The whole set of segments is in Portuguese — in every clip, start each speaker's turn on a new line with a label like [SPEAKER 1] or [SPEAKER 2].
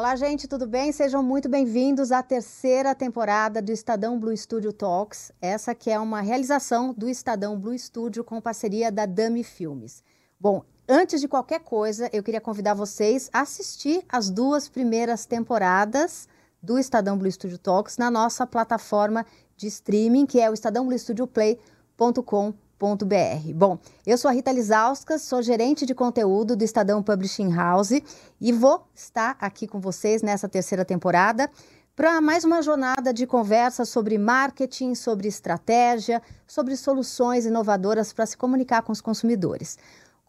[SPEAKER 1] Olá, gente, tudo bem? Sejam muito bem-vindos à terceira temporada do Estadão Blue Studio Talks. Essa que é uma realização do Estadão Blue Studio com parceria da Dami Filmes. Bom, antes de qualquer coisa, eu queria convidar vocês a assistir as duas primeiras temporadas do Estadão Blue Studio Talks na nossa plataforma de streaming, que é o estadãobluestudioplay.com.br Bom, eu sou a Rita Lizauskas, sou gerente de conteúdo do Estadão Publishing House e vou estar aqui com vocês nessa terceira temporada para mais uma jornada de conversa sobre marketing, sobre estratégia, sobre soluções inovadoras para se comunicar com os consumidores.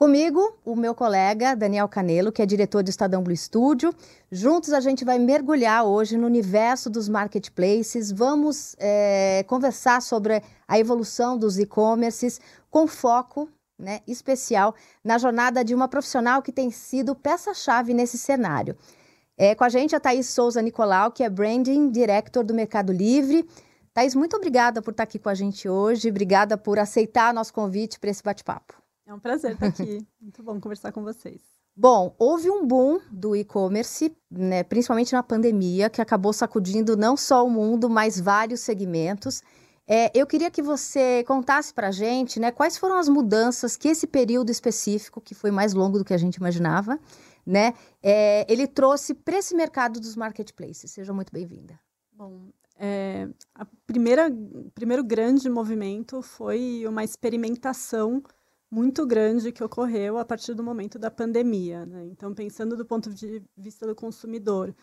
[SPEAKER 1] Comigo, o meu colega Daniel Canelo, que é diretor do Estadão Blue Studio. Juntos a gente vai mergulhar hoje no universo dos marketplaces. Vamos é, conversar sobre a evolução dos e-commerces com foco né, especial na jornada de uma profissional que tem sido peça-chave nesse cenário. É, com a gente a Thaís Souza Nicolau, que é Branding Director do Mercado Livre. Thaís, muito obrigada por estar aqui com a gente hoje. Obrigada por aceitar nosso convite para esse bate-papo.
[SPEAKER 2] É um prazer estar aqui. Muito bom conversar com vocês.
[SPEAKER 1] Bom, houve um boom do e-commerce, né, principalmente na pandemia, que acabou sacudindo não só o mundo, mas vários segmentos. É, eu queria que você contasse para a gente né, quais foram as mudanças que esse período específico, que foi mais longo do que a gente imaginava, né, é, ele trouxe para esse mercado dos marketplaces. Seja muito bem-vinda.
[SPEAKER 2] Bom, é, a primeira primeiro grande movimento foi uma experimentação muito grande que ocorreu a partir do momento da pandemia. Né? Então, pensando do ponto de vista do consumidor,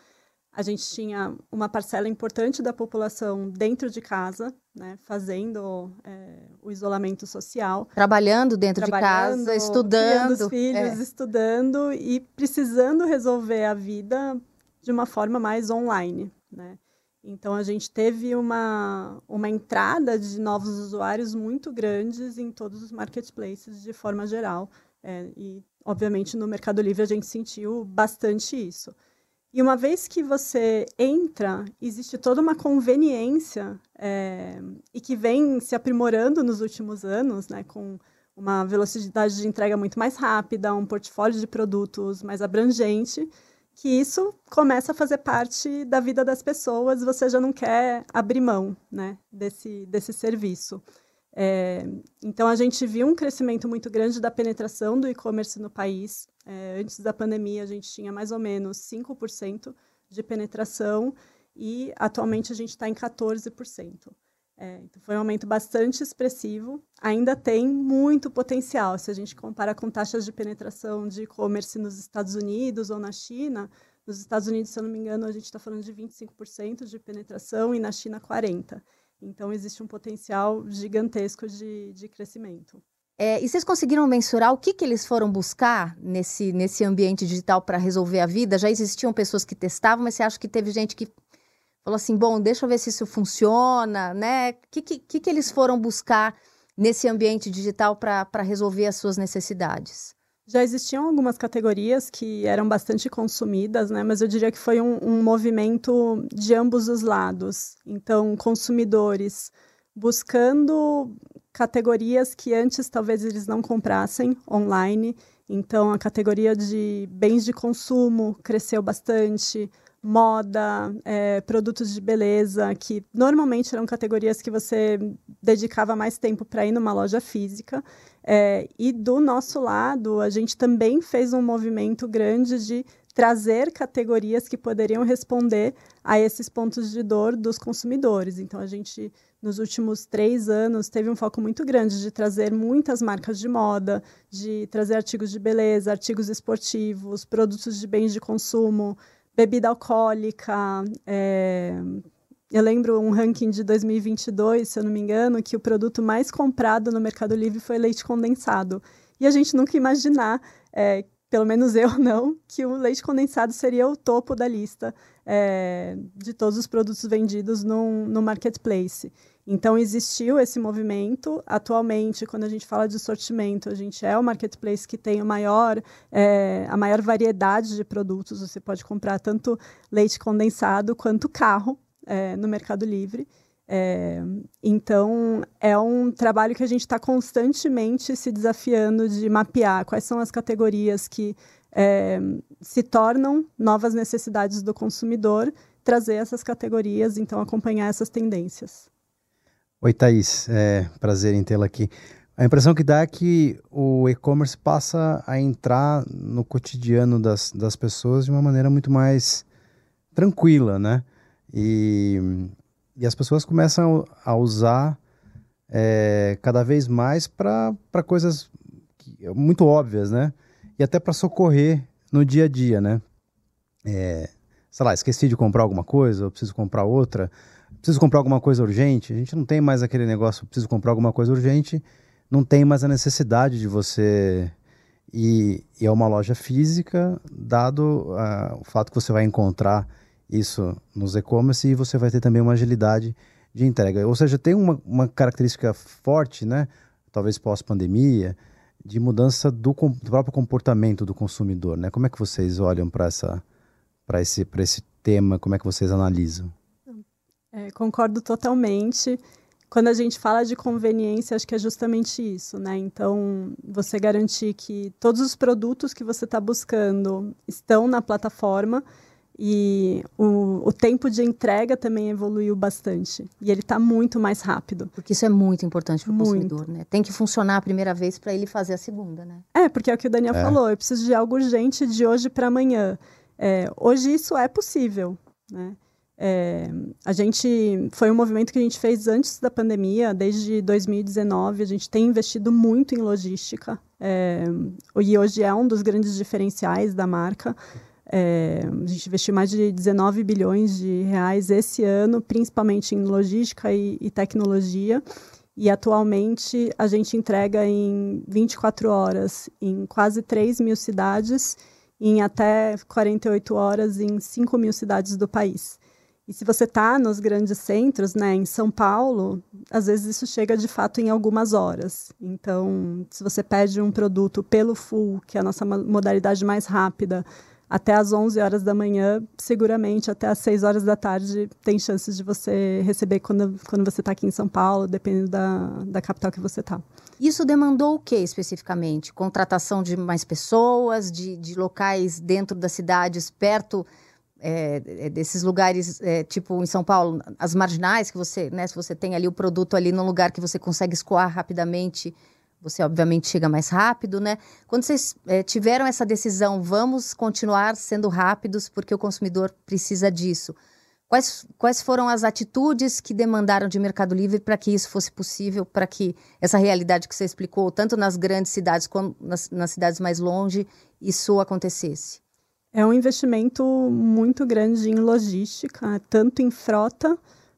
[SPEAKER 2] a gente tinha uma parcela importante da população dentro de casa, né, fazendo é, o isolamento social.
[SPEAKER 1] Trabalhando dentro trabalhando, de casa, estudando.
[SPEAKER 2] os filhos, é. estudando e precisando resolver a vida de uma forma mais online. Né? Então, a gente teve uma, uma entrada de novos usuários muito grandes em todos os marketplaces de forma geral. É, e, obviamente, no Mercado Livre a gente sentiu bastante isso. E uma vez que você entra, existe toda uma conveniência é, e que vem se aprimorando nos últimos anos, né, com uma velocidade de entrega muito mais rápida, um portfólio de produtos mais abrangente que isso começa a fazer parte da vida das pessoas, você já não quer abrir mão né, desse, desse serviço. É, então, a gente viu um crescimento muito grande da penetração do e-commerce no país. É, antes da pandemia, a gente tinha mais ou menos 5% de penetração e atualmente a gente está em 14%. É, então foi um aumento bastante expressivo. Ainda tem muito potencial. Se a gente compara com taxas de penetração de e-commerce nos Estados Unidos ou na China, nos Estados Unidos, se eu não me engano, a gente está falando de 25% de penetração e na China 40%. Então existe um potencial gigantesco de, de crescimento.
[SPEAKER 1] É, e vocês conseguiram mensurar o que, que eles foram buscar nesse, nesse ambiente digital para resolver a vida? Já existiam pessoas que testavam, mas você acha que teve gente que falou assim, bom, deixa eu ver se isso funciona, né? O que, que, que eles foram buscar nesse ambiente digital para resolver as suas necessidades?
[SPEAKER 2] Já existiam algumas categorias que eram bastante consumidas, né? Mas eu diria que foi um, um movimento de ambos os lados. Então, consumidores buscando categorias que antes talvez eles não comprassem online. Então, a categoria de bens de consumo cresceu bastante, moda, é, produtos de beleza, que normalmente eram categorias que você dedicava mais tempo para ir numa loja física. É, e do nosso lado, a gente também fez um movimento grande de trazer categorias que poderiam responder a esses pontos de dor dos consumidores. Então, a gente, nos últimos três anos, teve um foco muito grande de trazer muitas marcas de moda, de trazer artigos de beleza, artigos esportivos, produtos de bens de consumo, bebida alcoólica. É... Eu lembro um ranking de 2022, se eu não me engano, que o produto mais comprado no Mercado Livre foi leite condensado. E a gente nunca imaginar, é, pelo menos eu não, que o leite condensado seria o topo da lista é, de todos os produtos vendidos no, marketplace. Então, existiu esse movimento. Atualmente, quando a gente fala de sortimento, a gente é o marketplace que tem o maior, é, a maior variedade de produtos. Você pode comprar tanto leite condensado quanto carro é, no Mercado Livre. É, então, é um trabalho que a gente está constantemente se desafiando de mapear quais são as categorias que é, se tornam novas necessidades do consumidor, trazer essas categorias, então acompanhar essas tendências.
[SPEAKER 3] Oi, Thaís, é prazer em tê-la aqui. A impressão que dá é que o e-commerce passa a entrar no cotidiano das, das pessoas de uma maneira muito mais tranquila, né? E, e as pessoas começam a usar é, cada vez mais para coisas muito óbvias, né? E até para socorrer no dia a dia, né? É, sei lá, esqueci de comprar alguma coisa, eu preciso comprar outra, preciso comprar alguma coisa urgente. A gente não tem mais aquele negócio, preciso comprar alguma coisa urgente não tem mais a necessidade de você ir, ir a uma loja física, dado uh, o fato que você vai encontrar isso nos e-commerce e você vai ter também uma agilidade de entrega. Ou seja, tem uma, uma característica forte, né? talvez pós-pandemia, de mudança do, do, próprio comportamento do consumidor. Né? Como é que vocês olham para esse, esse tema? Como é que vocês analisam?
[SPEAKER 2] É, concordo totalmente quando a gente fala de conveniência, acho que é justamente isso, né? Então, você garantir que todos os produtos que você está buscando estão na plataforma e o, o, tempo de entrega também evoluiu bastante. E ele está muito mais rápido.
[SPEAKER 1] Porque isso é muito importante para o consumidor, né? Tem que funcionar a primeira vez para ele fazer a segunda, né?
[SPEAKER 2] É, porque é o que o Daniel é. falou. Eu preciso de algo urgente de hoje para amanhã. É, hoje isso é possível, né? É, a gente foi um movimento que a gente fez antes da pandemia, desde 2019. A gente tem investido muito em logística é, e hoje é um dos grandes diferenciais da marca. É, a gente investiu mais de 19 bilhões de reais esse ano, principalmente em logística e, e tecnologia. E atualmente a gente entrega em 24 horas em quase 3 mil cidades, em até 48 horas em 5 mil cidades do país. E se você está nos grandes centros, né, em São Paulo, às vezes isso chega de fato em algumas horas. Então, se você pede um produto pelo full, que é a nossa modalidade mais rápida, até às 11 horas da manhã, seguramente até às 6 horas da tarde tem chances de você receber quando, quando você está aqui em São Paulo, dependendo da, da capital que você está.
[SPEAKER 1] Isso demandou o que especificamente? Contratação de mais pessoas, de, de locais dentro das cidades, perto é, é, desses lugares, é, tipo em São Paulo, as marginais que você, né, se você tem ali o produto ali num lugar que você consegue escoar rapidamente, você obviamente chega mais rápido, né? Quando vocês é, tiveram essa decisão, vamos continuar sendo rápidos porque o consumidor precisa disso. Quais, quais foram as atitudes que demandaram de Mercado Livre para que isso fosse possível, para que essa realidade que você explicou, tanto nas grandes cidades como nas, nas cidades mais longe, isso acontecesse?
[SPEAKER 2] É um investimento muito grande em logística, tanto em frota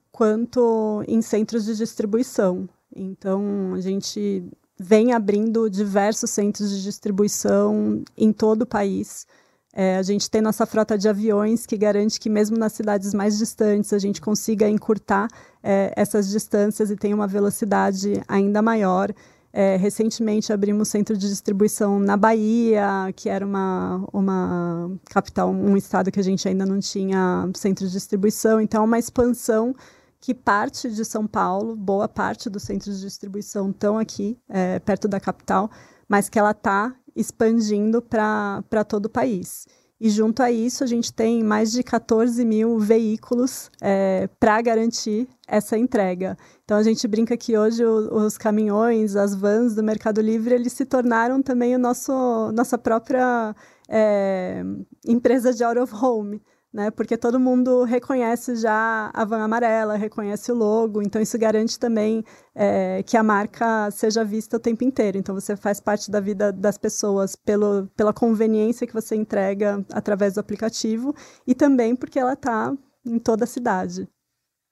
[SPEAKER 2] quanto em centros de distribuição. Então, a gente vem abrindo diversos centros de distribuição em todo o país. É, a gente tem nossa frota de aviões que garante que, mesmo nas cidades mais distantes, a gente consiga encurtar é, essas distâncias e tenha uma velocidade ainda maior. É, recentemente abrimos centro de distribuição na Bahia, que era uma, uma capital, um estado que a gente ainda não tinha centro de distribuição. Então, é uma expansão que parte de São Paulo, boa parte dos centros de distribuição estão aqui, é, perto da capital, mas que ela está expandindo para todo o país. E junto a isso, a gente tem mais de 14 mil veículos é, para garantir essa entrega. Então, a gente brinca que hoje o, os caminhões, as vans do Mercado Livre, eles se tornaram também o nosso, nossa própria é, empresa de out of home né? Porque todo mundo reconhece já a van amarela, reconhece o logo, então isso garante também é, que a marca seja vista o tempo inteiro. Então você faz parte da vida das pessoas pelo, pela conveniência que você entrega através do aplicativo e também porque ela está em toda a cidade.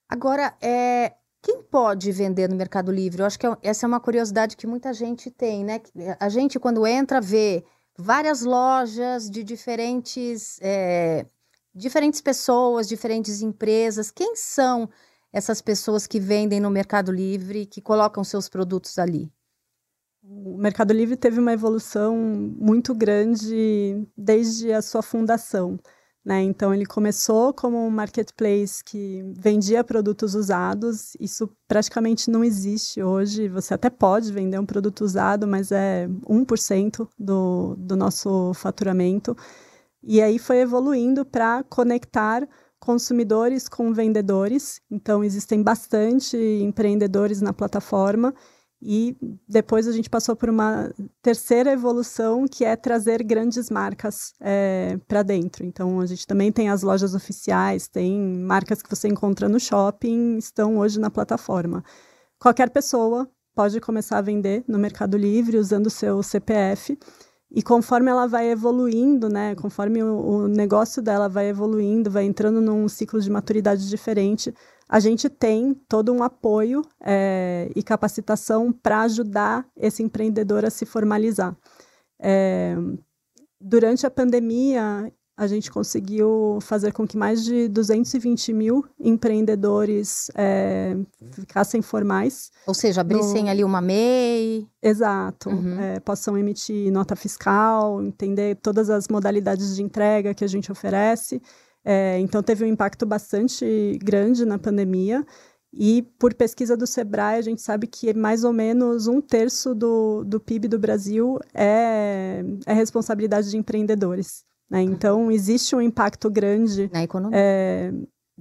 [SPEAKER 1] Agora, é, quem pode vender no Mercado Livre? Eu acho que é essa é uma curiosidade que muita gente tem, né? A gente, quando entra, vê várias lojas de diferentes. É, diferentes pessoas, diferentes empresas. Quem são essas pessoas que vendem no Mercado Livre, que colocam seus produtos ali?
[SPEAKER 2] O Mercado Livre teve uma evolução muito grande desde a sua fundação. Né? Então, ele começou como um marketplace que vendia produtos usados. Isso praticamente não existe hoje. Você até pode vender um produto usado, mas é 1% do, do nosso faturamento. E aí foi evoluindo para conectar consumidores com vendedores. Então, existem bastante empreendedores na plataforma e depois a gente passou por uma terceira evolução, que é trazer grandes marcas é, para dentro. Então, a gente também tem as lojas oficiais, tem marcas que você encontra no shopping, estão hoje na plataforma. Qualquer pessoa pode começar a vender no Mercado Livre usando o seu CPF. E conforme ela vai evoluindo, né, conforme o, o negócio dela vai evoluindo, vai entrando num ciclo de maturidade diferente, a gente tem todo um apoio é, e capacitação para ajudar esse empreendedor a se formalizar. É, durante a pandemia, a gente conseguiu fazer com que mais de 220 mil empreendedores é, ficassem formais.
[SPEAKER 1] Ou seja, abrissem no... ali uma MEI.
[SPEAKER 2] Exato. Uhum. É, possam emitir nota fiscal, entender todas as modalidades de entrega que a gente oferece. É, então, teve um impacto bastante grande na pandemia. E por pesquisa do Sebrae, a gente sabe que mais ou menos um terço do, do PIB do Brasil é, é responsabilidade de empreendedores. Né? Então, existe um impacto grande
[SPEAKER 1] na economia.
[SPEAKER 2] É,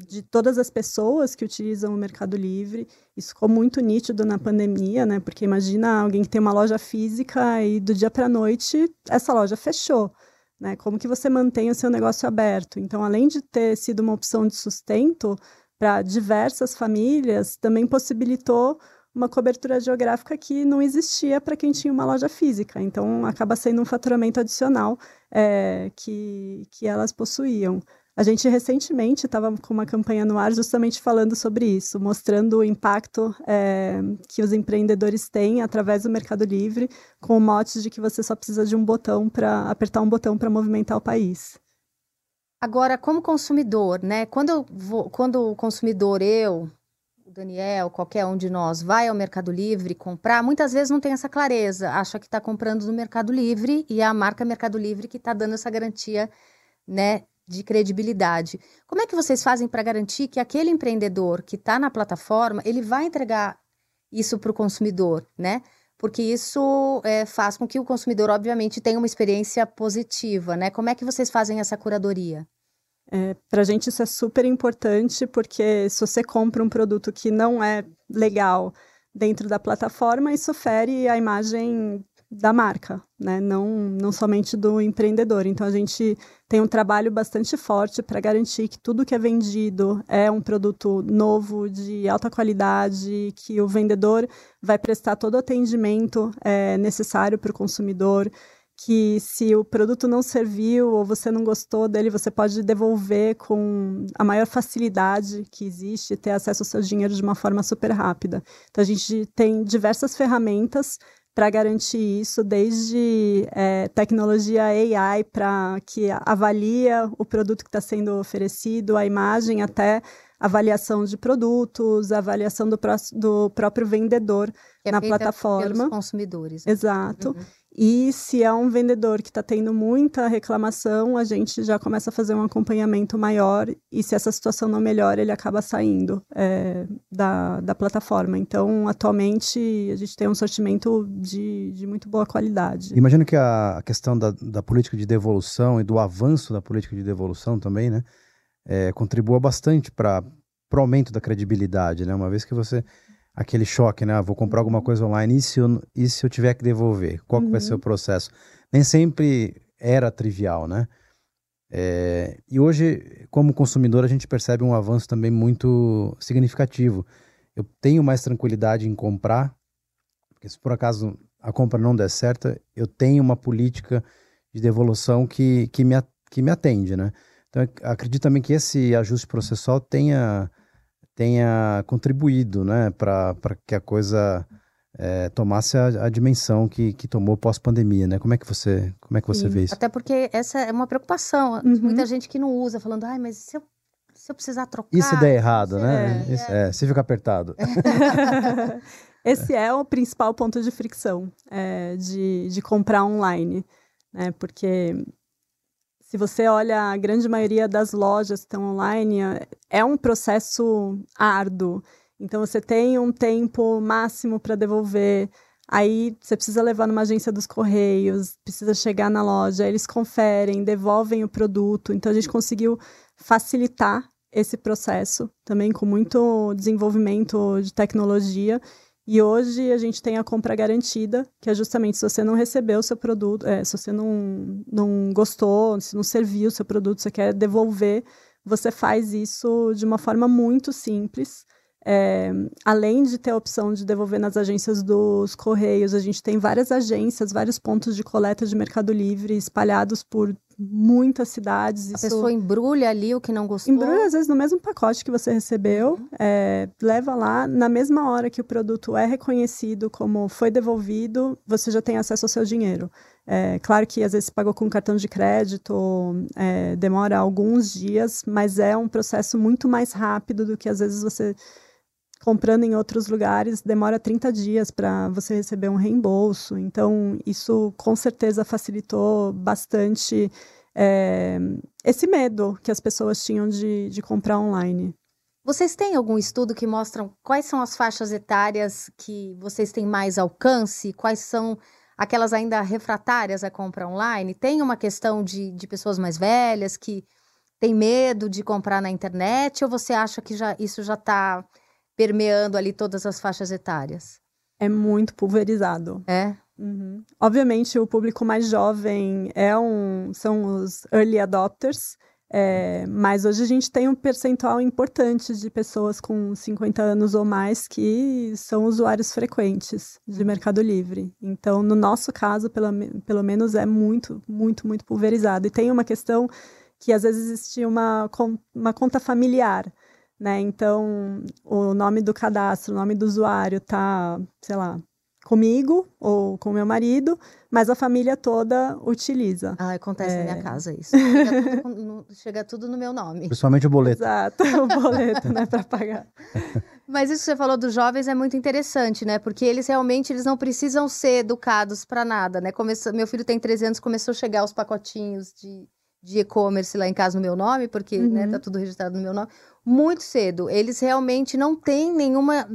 [SPEAKER 2] de todas as pessoas que utilizam o Mercado Livre. Isso ficou muito nítido na pandemia, né? Porque imagina alguém que tem uma loja física e do dia para a noite essa loja fechou. Né? Como que você mantém o seu negócio aberto? Então, além de ter sido uma opção de sustento para diversas famílias, também possibilitou uma cobertura geográfica que não existia para quem tinha uma loja física. Então, acaba sendo um faturamento adicional é, que, que elas possuíam. A gente recentemente estava com uma campanha no ar justamente falando sobre isso, mostrando o impacto é, que os empreendedores têm através do Mercado Livre, com o mote de que você só precisa de um botão para apertar um botão para movimentar o país.
[SPEAKER 1] Agora, como consumidor, né? Quando, vou, quando o consumidor, eu, o Daniel, qualquer um de nós, vai ao Mercado Livre comprar, muitas vezes não tem essa clareza, acha que está comprando no Mercado Livre e é a marca Mercado Livre que está dando essa garantia, né, de credibilidade. Como é que vocês fazem para garantir que aquele empreendedor que está na plataforma, ele vai entregar isso para o consumidor, né? Porque isso é, faz com que o consumidor, obviamente, tenha uma experiência positiva, né? Como é que vocês fazem essa curadoria?
[SPEAKER 2] É, para a gente isso é super importante, porque se você compra um produto que não é legal dentro da plataforma, isso fere a imagem da marca, né? não, não somente do empreendedor. Então, a gente tem um trabalho bastante forte para garantir que tudo que é vendido é um produto novo, de alta qualidade, que o vendedor vai prestar todo o atendimento é, necessário para o consumidor, que se o produto não serviu ou você não gostou dele, você pode devolver com a maior facilidade que existe, ter acesso ao seu dinheiro de uma forma super rápida. Então, a gente tem diversas ferramentas para garantir isso, desde é, tecnologia AI para que avalia o produto que está sendo oferecido, a imagem, até avaliação de produtos, avaliação do, do próprio vendedor
[SPEAKER 1] é
[SPEAKER 2] na plataforma. Pelos
[SPEAKER 1] consumidores. Né?
[SPEAKER 2] Exato. Uhum. E se é um vendedor que está tendo muita reclamação, a gente já começa a fazer um acompanhamento maior. E se essa situação não melhora, ele acaba saindo é, da, da plataforma. Então, atualmente, a gente tem um sortimento de, de muito boa qualidade.
[SPEAKER 3] Imagino que a questão da, da política de devolução e do avanço da política de devolução também, né, é, contribua bastante para o aumento da credibilidade, né? Uma vez que você aquele choque, né? Ah, vou comprar alguma coisa online e se eu, e se eu tiver que devolver? Qual que vai ser o uhum. processo? Nem sempre era trivial, né? É, e hoje, como consumidor, a gente percebe um avanço também muito significativo. Eu tenho mais tranquilidade em comprar, porque se por acaso a compra não der certa, eu tenho uma política de devolução que, que, me, que me atende, né? Então, acredito também que esse ajuste processual tenha tenha contribuído né, para que a coisa é, tomasse a, a, dimensão que, que tomou pós-pandemia, né? Como é que você, como é que você vê isso?
[SPEAKER 1] Até porque essa é uma preocupação. Uhum. Muita gente que não usa, falando, ai, mas se eu, se eu precisar trocar...
[SPEAKER 3] E se der errado, né? É, isso, é. se fica apertado.
[SPEAKER 2] Esse é o principal ponto de fricção é, de, de comprar online, né? Porque se você olha a grande maioria das lojas que estão online, é um processo árduo. Então você tem um tempo máximo para devolver. Aí você precisa levar numa agência dos correios, precisa chegar na loja, eles conferem, devolvem o produto. Então a gente conseguiu facilitar esse processo também com muito desenvolvimento de tecnologia e hoje a gente tem a compra garantida, que é justamente se você não recebeu o seu produto, é, se você não, não gostou, se não serviu o seu produto, você quer devolver, você faz isso de uma forma muito simples. É, além de ter a opção de devolver nas agências dos Correios, a gente tem várias agências, vários pontos de coleta de Mercado Livre espalhados por muitas cidades.
[SPEAKER 1] A isso... pessoa embrulha ali o que não gostou?
[SPEAKER 2] Embrulha, às vezes, no mesmo pacote que você recebeu, uhum. é, leva lá, na mesma hora que o produto é reconhecido como foi devolvido, você já tem acesso ao seu dinheiro. É, claro que às vezes pagou com cartão de crédito, é, demora alguns dias, mas é um processo muito mais rápido do que às vezes você comprando em outros lugares demora 30 dias para você receber um reembolso. Então, isso com certeza facilitou bastante é, esse medo que as pessoas tinham de, de comprar online.
[SPEAKER 1] Vocês têm algum estudo que mostram quais são as faixas etárias que vocês têm mais alcance? Quais são aquelas ainda refratárias à compra online? Tem uma questão de, de pessoas mais velhas que têm medo de comprar na internet? Ou você acha que já, isso já está permeando ali todas as faixas etárias?
[SPEAKER 2] É muito pulverizado.
[SPEAKER 1] É?
[SPEAKER 2] Uhum. Obviamente, o público mais jovem é um, são os early adopters, é, mas hoje a gente tem um percentual importante de pessoas com 50 anos ou mais que são usuários frequentes de Mercado Livre. Então, no nosso caso, pelo, pelo menos, é muito, muito, muito pulverizado. E tem uma questão que às vezes existe uma, uma conta familiar né? Então, o nome do cadastro, o nome do usuário tá, sei lá, comigo ou com meu marido, mas a família toda utiliza.
[SPEAKER 1] Ah, acontece é... na minha é. casa isso. Chega tudo, no, chega tudo, no meu nome.
[SPEAKER 3] Principalmente o boleto.
[SPEAKER 2] Exato, o boleto, né, para pagar.
[SPEAKER 1] Mas isso que você falou dos jovens é muito interessante, né? Porque eles realmente eles não precisam ser educados para nada, né? Começou, meu filho tem 13 anos, começou a chegar os pacotinhos de, de e-commerce lá em casa no meu nome, porque, né, uhum. né, tá tudo registrado no meu nome muito cedo. Eles realmente não têm nenhuma,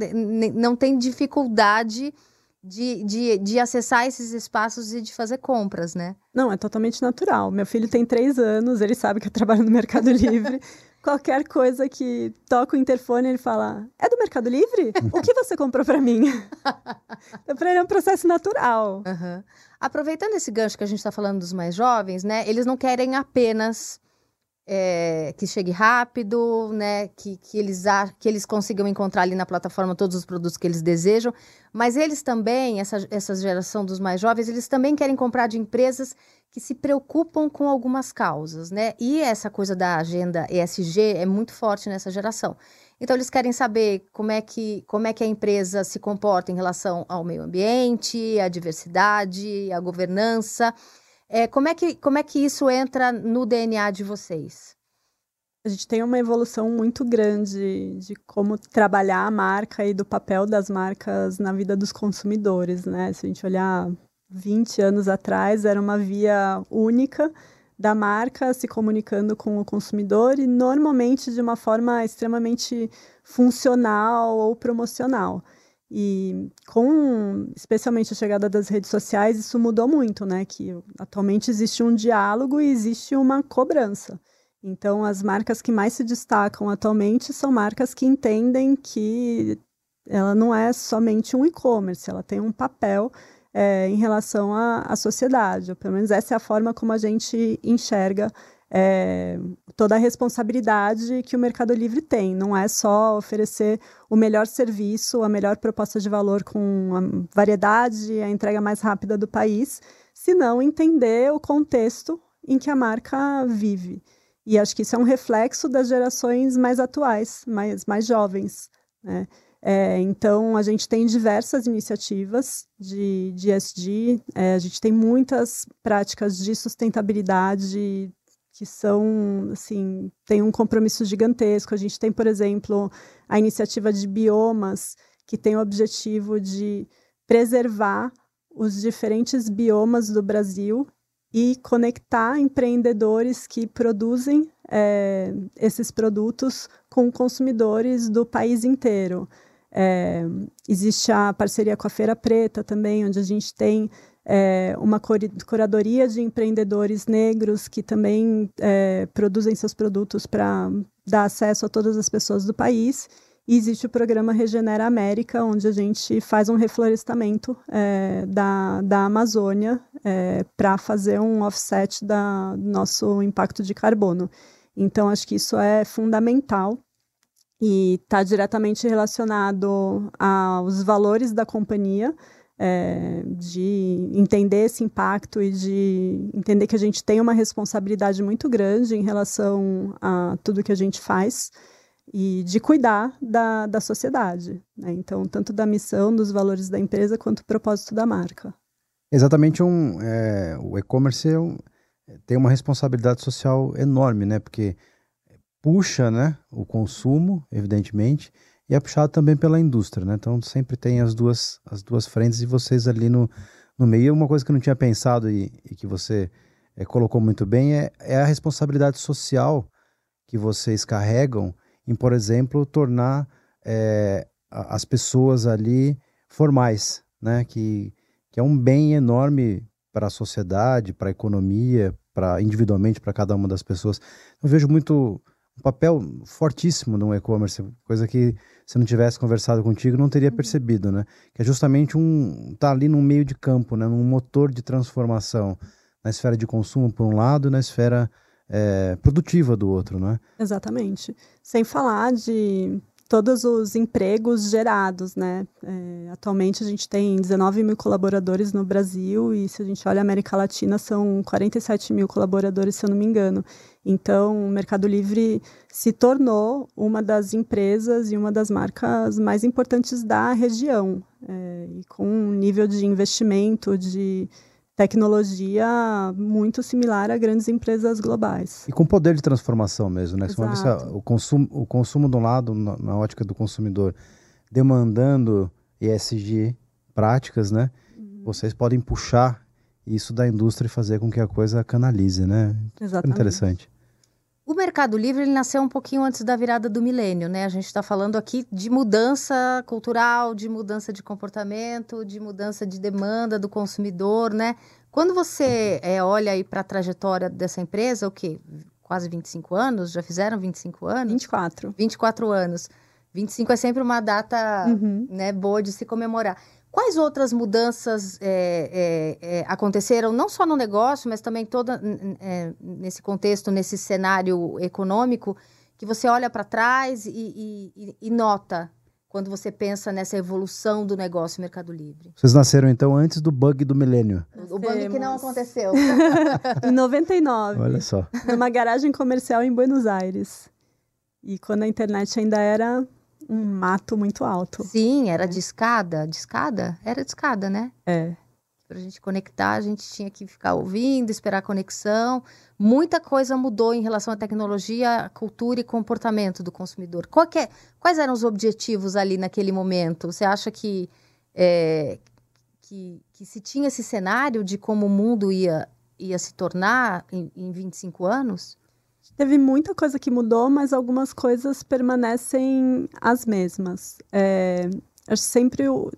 [SPEAKER 1] não têm dificuldade de, de, de acessar esses espaços e de fazer compras, né?
[SPEAKER 2] Não, é totalmente natural. Meu filho tem três anos, ele sabe que eu trabalho no Mercado Livre. Qualquer coisa que toca o interfone, ele fala: É do Mercado Livre? O que você comprou para mim? para ele é um processo natural.
[SPEAKER 1] Uhum. Aproveitando esse gancho que a gente está falando dos mais jovens, né? Eles não querem apenas é, que chegue rápido, né? Que, que, eles, que eles consigam encontrar ali na plataforma todos os produtos que eles desejam. Mas eles também, essa, essa geração dos mais jovens, eles também querem comprar de empresas que se preocupam com algumas causas, né? E essa coisa da agenda ESG é muito forte nessa geração. Então eles querem saber como é que, como é que a empresa se comporta em relação ao meio ambiente, à diversidade, à governança. É, como, é que, como é que isso entra no DNA de vocês?
[SPEAKER 2] A gente tem uma evolução muito grande de como trabalhar a marca e do papel das marcas na vida dos consumidores, né? Se a gente olhar 20 anos atrás, era uma via única da marca se comunicando com o consumidor e normalmente de uma forma extremamente funcional ou promocional. E com, especialmente a chegada das redes sociais, isso mudou muito, né? Que atualmente existe um diálogo e existe uma cobrança. Então, as marcas que mais se destacam atualmente são marcas que entendem que ela não é somente um e-commerce, ela tem um papel é, em relação à, à sociedade. Pelo menos essa é a forma como a gente enxerga é, toda a responsabilidade que o Mercado Livre tem. Não é só oferecer o melhor serviço, a melhor proposta de valor com a variedade a entrega mais rápida do país, senão entender o contexto em que a marca vive. E acho que isso é um reflexo das gerações mais atuais, mais, mais jovens. Né? É, então, a gente tem diversas iniciativas de, de ESG, é, a gente tem muitas práticas de sustentabilidade que são, assim, tem um compromisso gigantesco. A gente tem, por exemplo, a iniciativa de biomas, que tem o objetivo de preservar os diferentes biomas do Brasil e conectar empreendedores que produzem é, esses produtos com consumidores do país inteiro. É, existe a parceria com a Feira Preta também, onde a gente tem é, uma curadoria de empreendedores negros que também é, produzem seus produtos para dar acesso a todas as pessoas do país. E existe o programa Regenera América, onde a gente faz um reflorestamento é, da, da Amazônia é, para fazer um offset da, do nosso impacto de carbono. Então, acho que isso é fundamental e está diretamente relacionado aos valores da companhia, é, de entender esse impacto e de entender que a gente tem uma responsabilidade muito grande em relação a tudo que a gente faz e de cuidar da, da sociedade. Né? Então, tanto da missão, dos valores da empresa, quanto do propósito da marca.
[SPEAKER 3] Exatamente, um, é, o e-commerce é tem uma responsabilidade social enorme, né? Porque puxa né, o consumo, evidentemente, e é puxado também pela indústria, né? Então sempre tem as duas, as duas frentes e vocês ali no, no meio. Uma coisa que eu não tinha pensado e, e que você é, colocou muito bem é, é a responsabilidade social que vocês carregam em, por exemplo, tornar é, as pessoas ali formais, né? Que, que é um bem enorme para a sociedade, para a economia, para individualmente para cada uma das pessoas. Eu vejo muito um papel fortíssimo no e-commerce, coisa que se não tivesse conversado contigo não teria uhum. percebido, né? Que é justamente um tá ali no meio de campo, né? Num motor de transformação na esfera de consumo por um lado, e na esfera é, produtiva do outro, né?
[SPEAKER 2] Exatamente. Sem falar de todos os empregos gerados, né? É, atualmente a gente tem 19 mil colaboradores no Brasil e se a gente olha a América Latina são 47 mil colaboradores, se eu não me engano. Então, o Mercado Livre se tornou uma das empresas e uma das marcas mais importantes da região, é, e com um nível de investimento, de tecnologia muito similar a grandes empresas globais.
[SPEAKER 3] E com poder de transformação mesmo, né? Exato. o consumo, o consumo de um lado, na, na, ótica do consumidor, demandando ESG práticas, né? Uhum. Vocês podem puxar isso da indústria e fazer com que a coisa canalize, né?
[SPEAKER 2] Exatamente.
[SPEAKER 3] Interessante.
[SPEAKER 1] O Mercado Livre ele nasceu um pouquinho antes da virada do milênio, né? A gente está falando aqui de mudança cultural, de mudança de comportamento, de mudança de demanda do consumidor, né? Quando você é, olha aí para a trajetória dessa empresa, o quê? Quase 25 anos? Já fizeram 25 anos?
[SPEAKER 2] 24.
[SPEAKER 1] 24 anos. 25 é sempre uma data uhum. né, boa de se comemorar. Quais outras mudanças é, é, é, aconteceram, não só no negócio, mas também toda é, nesse contexto, nesse cenário econômico, que você olha para trás e, e, e, nota quando você pensa nessa evolução do negócio Mercado Livre?
[SPEAKER 3] Vocês nasceram então antes do bug do milênio?
[SPEAKER 1] O bug que não aconteceu.
[SPEAKER 2] em 99.
[SPEAKER 3] Olha só.
[SPEAKER 2] Numa garagem comercial em Buenos Aires. E quando a internet ainda era um mato muito alto.
[SPEAKER 1] Sim, era de escada. De escada? Era de escada, né?
[SPEAKER 2] É.
[SPEAKER 1] Para a gente conectar, a gente tinha que ficar ouvindo, esperar a conexão. Muita coisa mudou em relação à tecnologia, cultura e comportamento do consumidor. É, quais eram os objetivos ali naquele momento? Você acha que, é, que, que se tinha esse cenário de como o mundo ia, ia se tornar em, em 25 anos?
[SPEAKER 2] Teve muita coisa que mudou, mas algumas coisas permanecem as mesmas. É, acho sempre o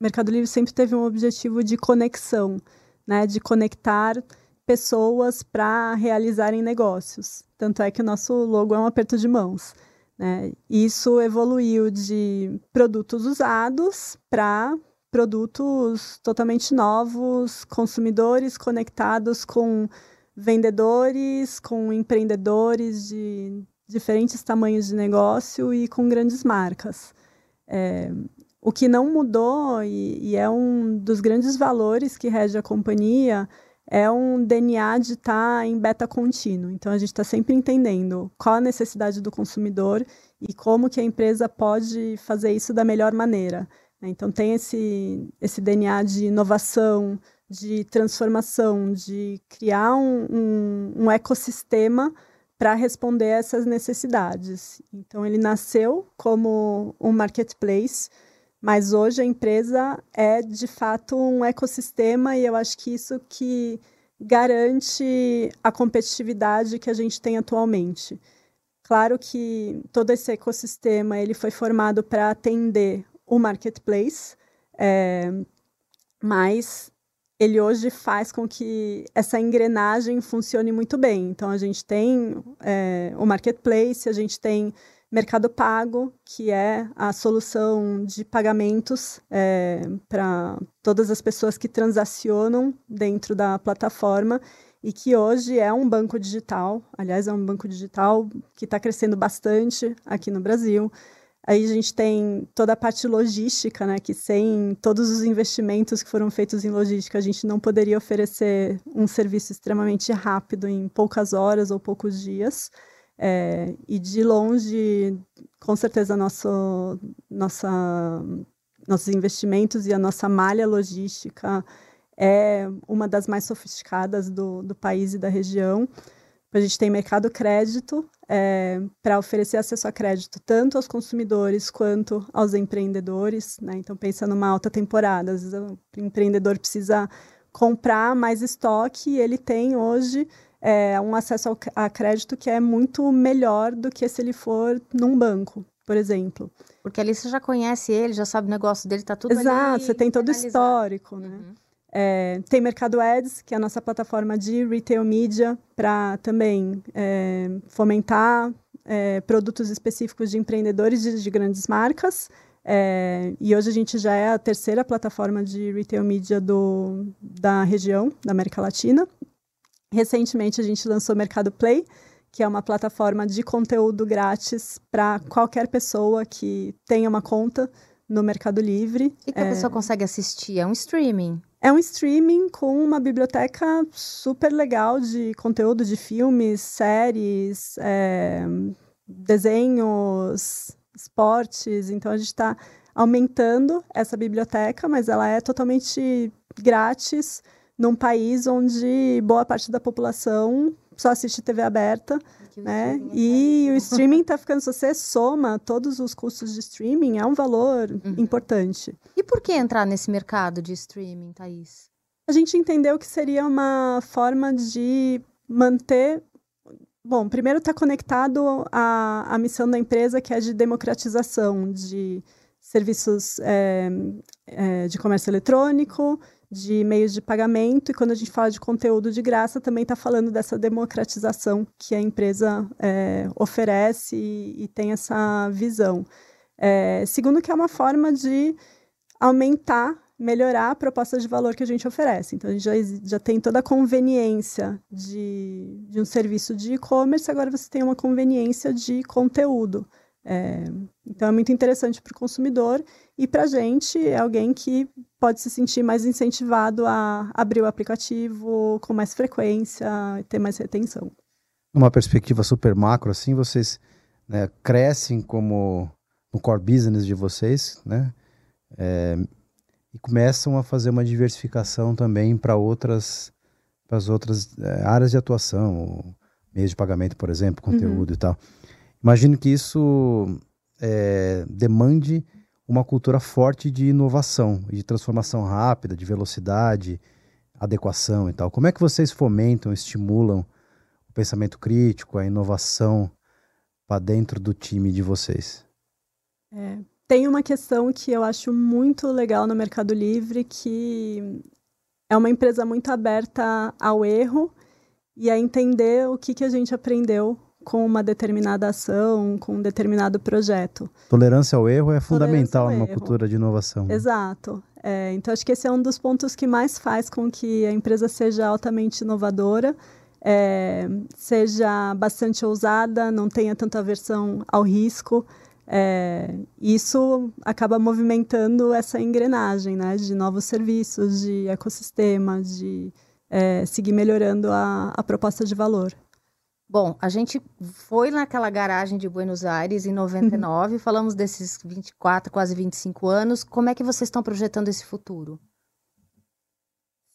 [SPEAKER 2] Mercado Livre sempre teve um objetivo de conexão, né, de conectar pessoas para realizarem negócios. Tanto é que o nosso logo é um aperto de mãos. Né? Isso evoluiu de produtos usados para produtos totalmente novos, consumidores conectados com vendedores, com empreendedores de diferentes tamanhos de negócio e com grandes marcas. É, o que não mudou e, e, é um dos grandes valores que rege a companhia é um DNA de estar tá em beta contínuo. Então a gente está sempre entendendo qual a necessidade do consumidor e como que a empresa pode fazer isso da melhor maneira. Né? Então tem esse, esse DNA de inovação, de transformação, de criar um, um, um ecossistema para responder a essas necessidades. Então, ele nasceu como um marketplace, mas hoje a empresa é de fato um ecossistema e eu acho que isso que garante a competitividade que a gente tem atualmente. Claro que todo esse ecossistema ele foi formado para atender o marketplace, é, mas ele hoje faz com que essa engrenagem funcione muito bem. Então, a gente tem é, o marketplace, a gente tem Mercado Pago, que é a solução de pagamentos é, para todas as pessoas que transacionam dentro da plataforma e que hoje é um banco digital. Aliás, é um banco digital que está crescendo bastante aqui no Brasil. Aí a gente tem toda a parte logística, né, que sem todos os investimentos que foram feitos em logística, a gente não poderia oferecer um serviço extremamente rápido em poucas horas ou poucos dias. É, e de longe, com certeza, nosso, nossa, nossos investimentos e a nossa malha logística é uma das mais sofisticadas do, do país e da região. A gente tem mercado crédito é, para oferecer acesso a crédito tanto aos consumidores quanto aos empreendedores. Né? Então, pensa numa alta temporada. Às vezes, o empreendedor precisa comprar mais estoque e ele tem hoje é, um acesso ao, a crédito que é muito melhor do que se ele for num banco, por exemplo.
[SPEAKER 1] Porque ali você já conhece ele, já sabe o negócio dele, está tudo
[SPEAKER 2] Exato, você tem todo o histórico, né? Uhum. É, tem Mercado Ads, que é a nossa plataforma de retail media, para também é, fomentar é, produtos específicos de empreendedores de, de grandes marcas. É, e hoje a gente já é a terceira plataforma de retail media do, da região, da América Latina. Recentemente a gente lançou Mercado Play, que é uma plataforma de conteúdo grátis para qualquer pessoa que tenha uma conta no Mercado Livre.
[SPEAKER 1] E que a é... pessoa consegue assistir? É um streaming?
[SPEAKER 2] É um streaming com uma biblioteca super legal de conteúdo de filmes, séries, é... desenhos, esportes. Então a gente está aumentando essa biblioteca, mas ela é totalmente grátis num país onde boa parte da população só assiste TV aberta, né? E o streaming está ficando, se você soma todos os custos de streaming, é um valor uhum. importante.
[SPEAKER 1] E por que entrar nesse mercado de streaming, Thaís?
[SPEAKER 2] A gente entendeu que seria uma forma de manter Bom, primeiro está conectado à, à missão da empresa, que é de democratização de serviços é, é, de comércio eletrônico, de meios de pagamento, e quando a gente fala de conteúdo de graça, também está falando dessa democratização que a empresa é, oferece e, e, tem essa visão. É, segundo, que é uma forma de aumentar, melhorar a proposta de valor que a gente oferece. Então, a gente já, já tem toda a conveniência de, de um serviço de e-commerce, agora você tem uma conveniência de conteúdo. É, então é muito interessante para o consumidor e para a gente é alguém que pode se sentir mais incentivado a abrir o aplicativo com mais frequência e ter mais retenção.
[SPEAKER 3] Numa perspectiva super macro, assim, vocês né, crescem como no core business de vocês, né? É, e começam a fazer uma diversificação também para outras, para as outras é, áreas de atuação, meios de pagamento, por exemplo, conteúdo uhum. e tal. Imagino que isso é, demande uma cultura forte de inovação, de transformação rápida, de velocidade, adequação e tal. Como é que vocês fomentam, estimulam o pensamento crítico, a inovação para dentro do time de vocês?
[SPEAKER 2] É, tem uma questão que eu acho muito legal no Mercado Livre, que é uma empresa muito aberta ao erro e a entender o que, que a gente aprendeu com uma determinada ação, com um determinado projeto.
[SPEAKER 3] Tolerância ao erro é fundamental numa erro. cultura de inovação.
[SPEAKER 2] Né? Exato. É, então, acho que esse é um dos pontos que mais faz com que a empresa seja altamente inovadora, é, seja bastante ousada, não tenha tanta aversão ao risco. É, isso acaba movimentando essa engrenagem né, de novos serviços, de ecossistema, de é, seguir melhorando a, a proposta de valor.
[SPEAKER 1] Bom, a gente foi naquela garagem de Buenos Aires em 99, uhum. falamos desses 24, quase 25 anos. Como é que vocês estão projetando esse futuro?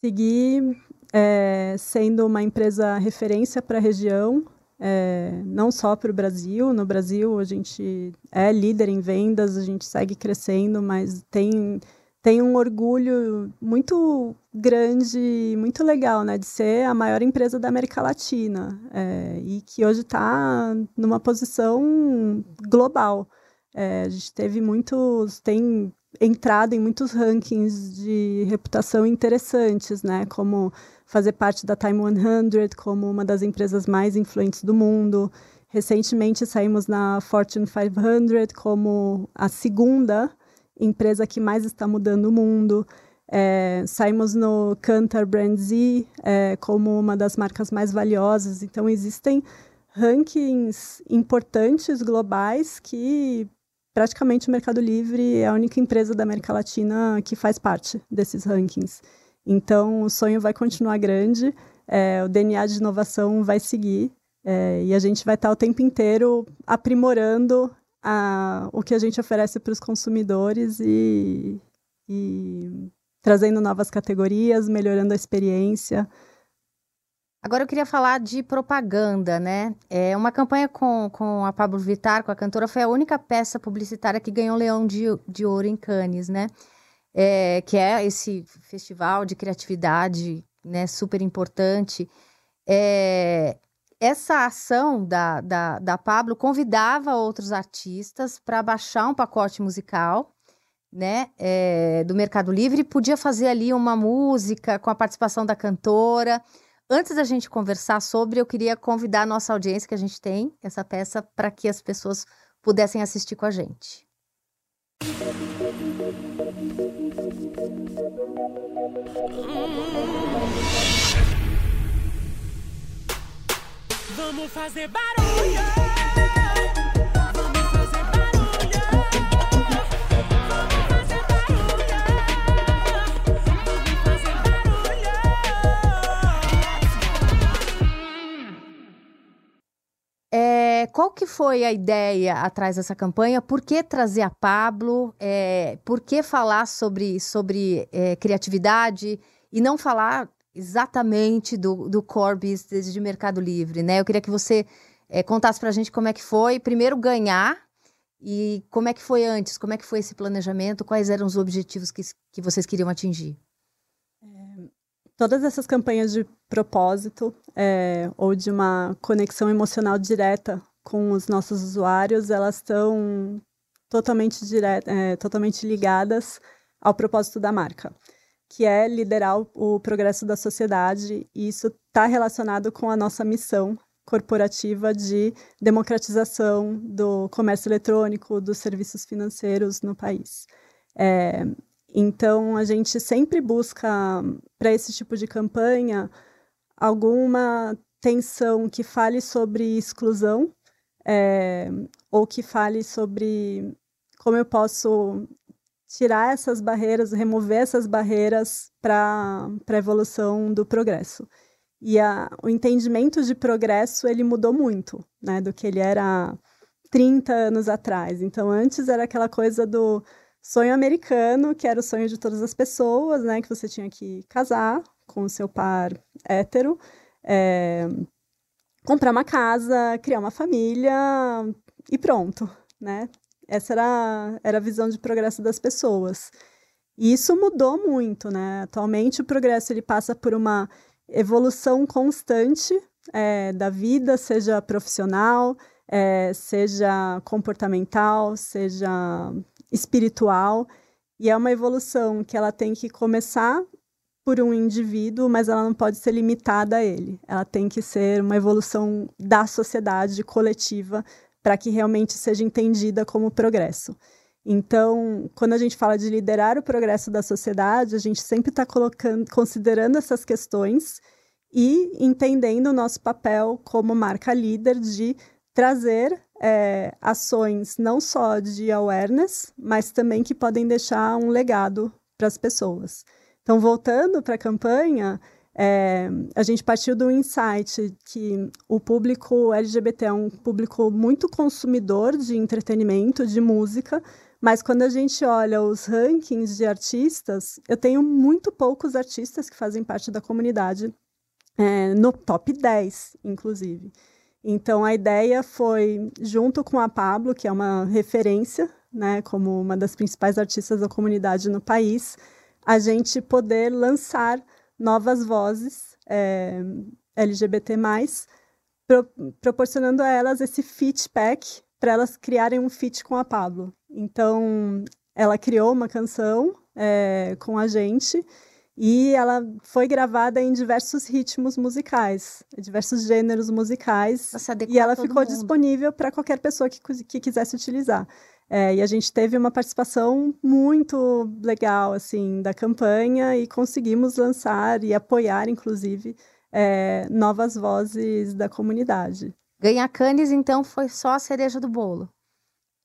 [SPEAKER 2] Seguir é, sendo uma empresa referência para a região, é, não só para o Brasil. No Brasil, a gente é líder em vendas, a gente segue crescendo, mas tem tem um orgulho muito grande, muito legal, né, de ser a maior empresa da América Latina é, e que hoje está numa posição global. É, a gente teve muitos, tem entrado em muitos rankings de reputação interessantes, né, como fazer parte da Time 100 como uma das empresas mais influentes do mundo. Recentemente saímos na Fortune 500 como a segunda empresa que mais está mudando o mundo. É, saímos no Cantar Brand Z é, como uma das marcas mais valiosas. Então, existem rankings importantes globais que praticamente o Mercado Livre é a única empresa da América Latina que faz parte desses rankings. Então, o sonho vai continuar grande, é, o DNA de inovação vai seguir é, e a gente vai estar o tempo inteiro aprimorando a, o que a gente oferece para os consumidores e, e trazendo novas categorias, melhorando a experiência.
[SPEAKER 1] Agora eu queria falar de propaganda, né? É uma campanha com, com a Pablo Vittar, com a cantora, foi a única peça publicitária que ganhou Leão de, de Ouro em Cannes, né? É, que é esse festival de criatividade, né? Super importante. É, essa ação da, da, da Pablo convidava outros artistas para baixar um pacote musical, né, é, do Mercado Livre, podia fazer ali uma música com a participação da cantora. Antes da gente conversar sobre, eu queria convidar a nossa audiência, que a gente tem essa peça, para que as pessoas pudessem assistir com a gente. Barulho. Vamos fazer barulho. Qual que foi a ideia atrás dessa campanha? Por que trazer a Pablo? É, por que falar sobre, sobre é, criatividade e não falar exatamente do, do core business de Mercado Livre, né? Eu queria que você é, contasse para a gente como é que foi, primeiro ganhar e como é que foi antes, como é que foi esse planejamento, quais eram os objetivos que, que vocês queriam atingir? É,
[SPEAKER 2] todas essas campanhas de propósito é, ou de uma conexão emocional direta com os nossos usuários, elas estão totalmente, direta, é, totalmente ligadas ao propósito da marca que é liderar o, o progresso da sociedade, e isso está relacionado com a nossa missão corporativa de democratização do comércio eletrônico, dos serviços financeiros no país. É, então, a gente sempre busca, para esse tipo de campanha, alguma tensão que fale sobre exclusão, é, ou que fale sobre como eu posso tirar essas barreiras, remover essas barreiras para a evolução do progresso. E a, o entendimento de progresso ele mudou muito, né, do que ele era 30 anos atrás. Então, antes era aquela coisa do sonho americano, que era o sonho de todas as pessoas, né, que você tinha que casar com o seu par hétero, é, comprar uma casa, criar uma família e pronto, né? Essa era, era a visão de progresso das pessoas. E isso mudou muito, né? Atualmente o progresso ele passa por uma evolução constante é, da vida, seja profissional, é, seja comportamental, seja espiritual. E é uma evolução que ela tem que começar por um indivíduo, mas ela não pode ser limitada a ele. Ela tem que ser uma evolução da sociedade coletiva para que realmente seja entendida como progresso. Então, quando a gente fala de liderar o progresso da sociedade, a gente sempre está considerando essas questões e entendendo o nosso papel como marca líder de trazer é, ações não só de awareness, mas também que podem deixar um legado para as pessoas. Então, voltando para a campanha, é, a gente partiu do insight que o público LGBT é um público muito consumidor de entretenimento, de música, mas quando a gente olha os rankings de artistas, eu tenho muito poucos artistas que fazem parte da comunidade, é, no top 10, inclusive. Então a ideia foi, junto com a Pablo, que é uma referência né, como uma das principais artistas da comunidade no país, a gente poder lançar novas vozes é, LGBT+, pro, proporcionando a elas esse fit pack para elas criarem um fit com a Pablo. Então, ela criou uma canção é, com a gente e ela foi gravada em diversos ritmos musicais, diversos gêneros musicais. E ela ficou
[SPEAKER 1] mundo.
[SPEAKER 2] disponível para qualquer pessoa que, que quisesse utilizar. É, e a gente teve uma participação muito legal assim da campanha e conseguimos lançar e apoiar, inclusive, é, novas vozes da comunidade.
[SPEAKER 1] Ganhar Cannes, então, foi só a cereja do bolo.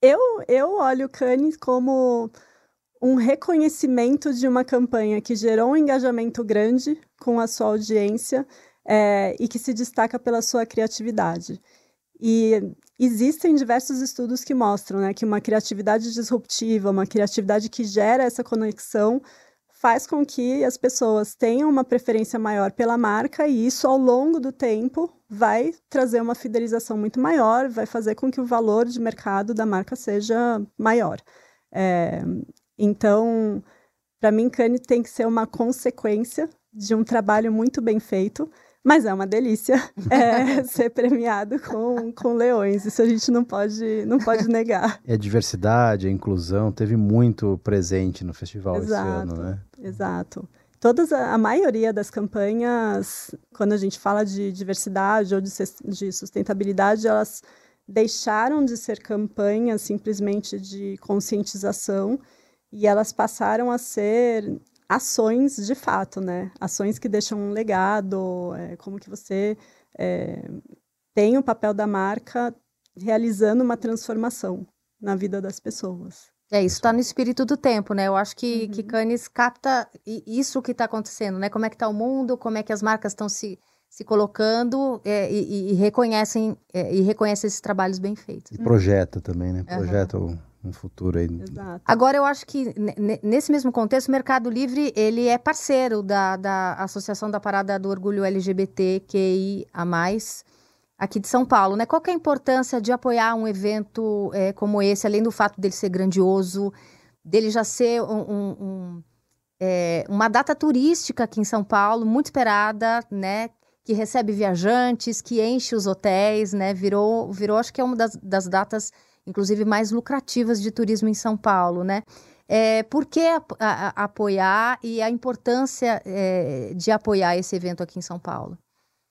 [SPEAKER 2] Eu, eu olho Cannes como um reconhecimento de uma campanha que gerou um engajamento grande com a sua audiência é, e que se destaca pela sua criatividade. E existem diversos estudos que mostram né, que uma criatividade disruptiva, uma criatividade que gera essa conexão, faz com que as pessoas tenham uma preferência maior pela marca e isso, ao longo do tempo, vai trazer uma fidelização muito maior, vai fazer com que o valor de mercado da marca seja maior. É, então, para mim, Cannes tem que ser uma consequência de um trabalho muito bem feito, mas é uma delícia é, ser premiado com, com leões. Isso a gente não pode, não pode negar.
[SPEAKER 3] É diversidade, a inclusão, teve muito presente no festival
[SPEAKER 2] exato,
[SPEAKER 3] esse ano, né?
[SPEAKER 2] Exato. Todas, a, a maioria das campanhas, quando a gente fala de diversidade ou de, de sustentabilidade, elas deixaram de ser campanhas simplesmente de conscientização e elas passaram a ser ações de fato, né? Ações que deixam um legado, é, como que você é, tem o papel da marca realizando uma transformação na vida das pessoas.
[SPEAKER 1] É, isso está no espírito do tempo, né? Eu acho que, uhum. que Cannes capta isso que está acontecendo, né? Como é que está o mundo, como é que as marcas estão se, se colocando é, e, e, reconhecem é, e reconhecem esses trabalhos bem feitos.
[SPEAKER 3] E projeta também, né? Projeta uhum. o um futuro aí.
[SPEAKER 1] Exato. Agora, eu acho que nesse mesmo contexto, o Mercado Livre ele é parceiro da, da Associação da Parada do Orgulho LGBTQIA+, aqui de São Paulo, né? Qual é a importância de apoiar um evento é, como esse, além do fato dele ser grandioso, dele já ser um, um, um, é, uma data turística aqui em São Paulo, muito esperada, né? Que recebe viajantes, que enche os hotéis, né? Virou, virou acho que é uma das, das datas inclusive mais lucrativas de turismo em São Paulo, né? É, por que a, a, apoiar e a importância é, de apoiar esse evento aqui em São Paulo?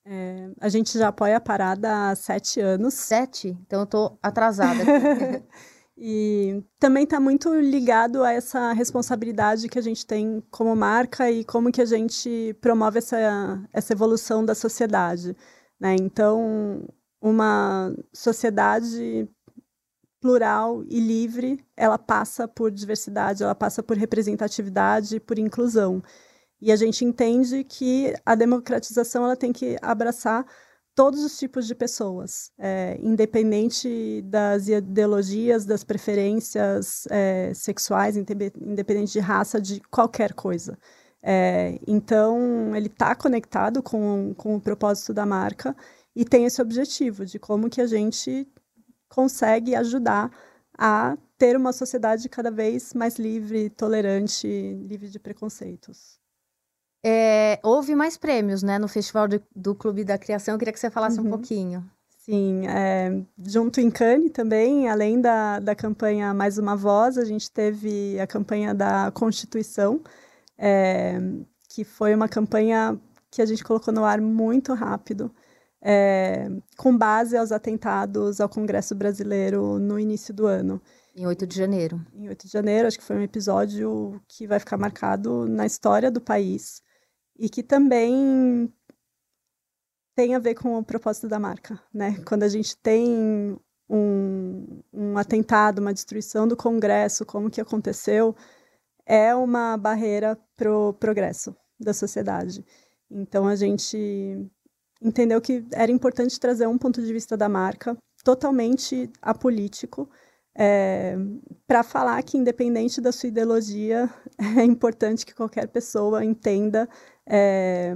[SPEAKER 2] É, a gente já apoia a parada há sete anos.
[SPEAKER 1] Sete? Então eu estou atrasada.
[SPEAKER 2] e também está muito ligado a essa responsabilidade que a gente tem como marca e como que a gente promove essa, essa evolução da sociedade. Né? Então, uma sociedade plural e livre, ela passa por diversidade, ela passa por representatividade, por inclusão. E a gente entende que a democratização ela tem que abraçar todos os tipos de pessoas, é, independente das ideologias, das preferências é, sexuais, independente de raça, de qualquer coisa. É, então, ele está conectado com, com o propósito da marca e tem esse objetivo de como que a gente consegue ajudar a ter uma sociedade cada vez mais livre, tolerante, livre de preconceitos.
[SPEAKER 1] É, houve mais prêmios, né, no Festival de, do Clube da Criação. Eu queria que você falasse uhum. um pouquinho.
[SPEAKER 2] Sim, é, junto em Cannes também, além da, da campanha Mais Uma Voz, a gente teve a campanha da Constituição, é, que foi uma campanha que a gente colocou no ar muito rápido é, com base aos atentados ao Congresso Brasileiro no início do ano.
[SPEAKER 1] Em 8 de janeiro.
[SPEAKER 2] Em 8 de janeiro, acho que foi um episódio que vai ficar marcado na história do país e que também tem a ver com o propósito da marca, né? Quando a gente tem um, um atentado, uma destruição do Congresso, como que aconteceu, é uma barreira para o progresso da sociedade. Então a gente entendeu que era importante trazer um ponto de vista da marca totalmente apolítico é, para falar que, independente da sua ideologia, é importante que qualquer pessoa entenda é,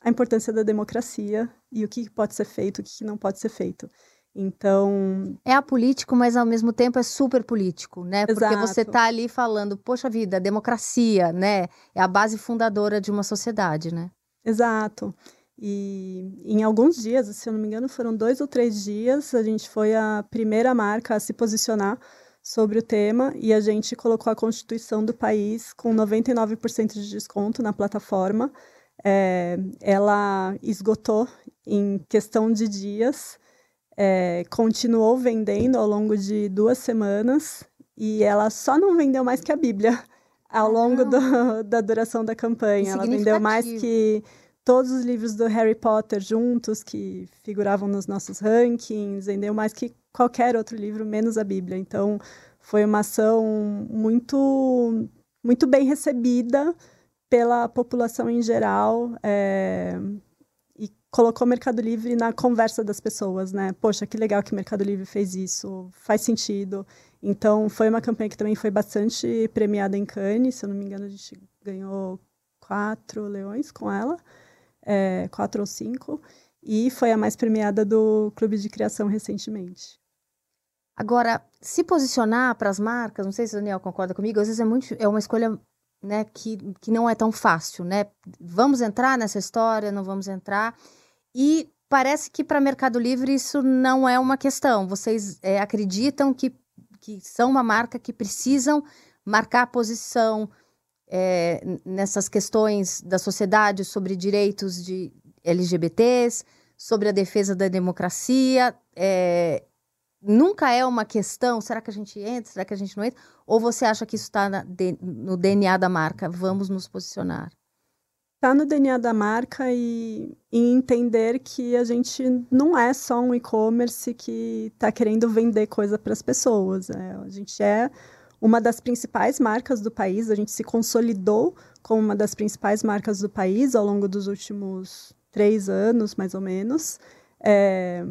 [SPEAKER 2] a importância da democracia e o que pode ser feito, o que não pode ser feito. Então.
[SPEAKER 1] É apolítico, mas ao mesmo tempo é super político, né? Porque
[SPEAKER 2] Exato.
[SPEAKER 1] você está ali falando, poxa vida, democracia, né? É a base fundadora de uma sociedade, né?
[SPEAKER 2] Exato. E em alguns dias, se eu não me engano, foram dois ou três dias, a gente foi a primeira marca a se posicionar sobre o tema e a gente colocou a Constituição do país com 99% de desconto na plataforma. É, ela esgotou em questão de dias é, continuou vendendo ao longo de duas semanas e ela só não vendeu mais que a Bíblia ao longo do, da duração da campanha. Ela vendeu mais que todos os livros do Harry Potter juntos, que figuravam nos nossos rankings, vendeu mais que qualquer outro livro, menos a Bíblia. Então, foi uma ação muito, muito bem recebida pela população em geral. É, colocou o Mercado Livre na conversa das pessoas, né? Poxa, que legal que o Mercado Livre fez isso, faz sentido. Então, foi uma campanha que também foi bastante premiada em Cannes, se eu não me engano, a gente ganhou quatro leões com ela, é, quatro ou cinco, e foi a mais premiada do Clube de Criação recentemente.
[SPEAKER 1] Agora, se posicionar para as marcas, não sei se o Daniel concorda comigo, às vezes é, muito, é uma escolha né, que, que não é tão fácil, né? Vamos entrar nessa história, não vamos entrar. E parece que para Mercado Livre isso não é uma questão. Vocês é, acreditam que, que são uma marca que precisam marcar posição é, nessas questões da sociedade sobre direitos de LGBTs, sobre a defesa da democracia. É, nunca é uma questão, será que a gente entra, será que a gente não entra? Ou você acha que isso está no DNA da marca? Vamos nos posicionar
[SPEAKER 2] está no DNA da marca e, e, entender que a gente não é só um e-commerce que está querendo vender coisa para as pessoas. É, a gente é uma das principais marcas do país, a gente se consolidou como uma das principais marcas do país ao longo dos últimos três anos, mais ou menos. É,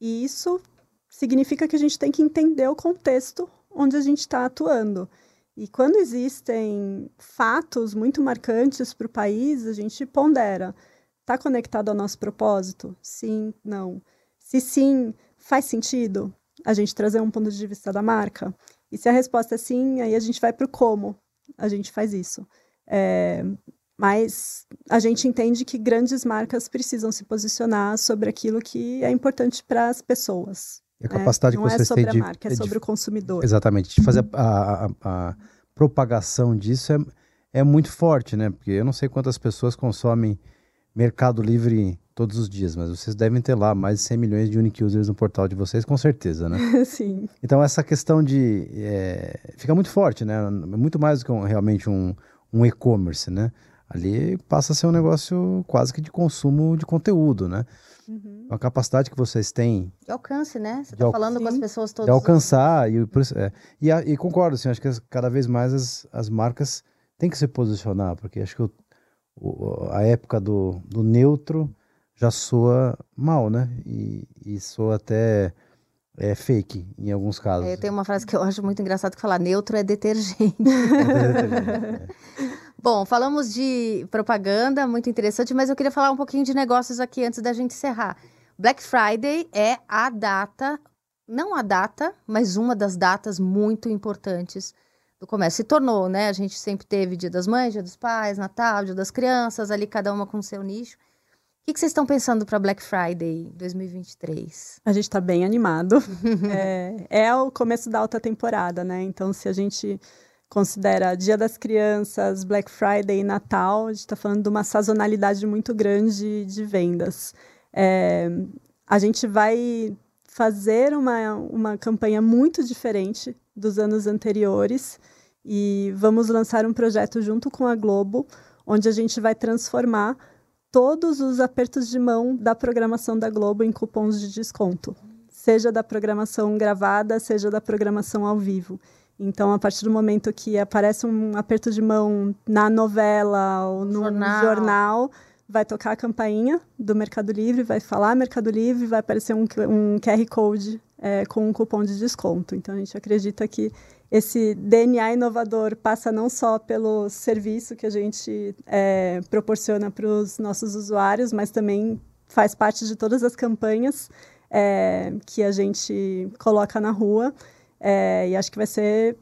[SPEAKER 2] e isso significa que a gente tem que entender o contexto onde a gente está atuando. E quando existem fatos muito marcantes para o país, a gente pondera. Está conectado ao nosso propósito? Sim, não. Se sim, faz sentido a gente trazer um ponto de vista da marca? E se a resposta é sim, aí a gente vai para o como a gente faz isso. É, mas a gente entende que grandes marcas precisam se posicionar sobre aquilo que é importante para as pessoas.
[SPEAKER 3] E a capacidade
[SPEAKER 2] é,
[SPEAKER 3] que vocês
[SPEAKER 2] têm de...
[SPEAKER 3] Não é
[SPEAKER 2] sobre a marca, é sobre o consumidor.
[SPEAKER 3] Exatamente. De fazer a, a, a, propagação disso é, é muito forte, né? Porque eu não sei quantas pessoas consomem Mercado Livre todos os dias, mas vocês devem ter lá mais de 100 milhões de unique users no portal de vocês, com certeza, né?
[SPEAKER 2] Sim.
[SPEAKER 3] Então essa questão de... É, fica muito forte, né? Muito mais do que um, realmente um, um e-commerce, né? Ali passa a ser um negócio quase que de consumo de conteúdo, né? Uhum. A capacidade que vocês têm.
[SPEAKER 1] De alcance, né? Você está falando com as pessoas todas.
[SPEAKER 3] De alcançar. E, é, e, e, concordo, assim, acho que cada vez mais as, as marcas têm que se posicionar, porque acho que o, o, a época do, do neutro já soa mal, né? E, e soa até é fake em alguns casos.
[SPEAKER 1] É, tem uma frase que eu acho muito engraçado que fala neutro é detergente. é é. Bom, falamos de propaganda, muito interessante, mas eu queria falar um pouquinho de negócios aqui antes da gente encerrar. Black Friday é a data, não a data, mas uma das datas muito importantes do comércio. Se tornou, né? A gente sempre teve Dia das Mães, Dia dos Pais, Natal, Dia das Crianças, ali cada uma com seu nicho. O que, vocês estão pensando para Black Friday 2023?
[SPEAKER 2] A gente está bem animado. é, é o começo da alta temporada, né? Então, se a gente considera Dia das Crianças, Black Friday e Natal, a gente está falando de uma sazonalidade muito grande de vendas. É, a gente vai fazer uma, uma campanha muito diferente dos anos anteriores e vamos lançar um projeto junto com a Globo, onde a gente vai transformar todos os apertos de mão da programação da Globo em cupons de desconto, seja da programação gravada, seja da programação ao vivo. Então, a partir do momento que aparece um aperto de mão na novela ou no jornal, jornal vai tocar a campainha do Mercado Livre, vai falar Mercado Livre, vai aparecer um, um QR Code é, com um cupom de desconto. Então, a gente acredita que esse DNA inovador passa não só pelo serviço que a gente é, proporciona para os nossos usuários, mas também faz parte de todas as campanhas é, que a gente coloca na rua. É, e acho que vai ser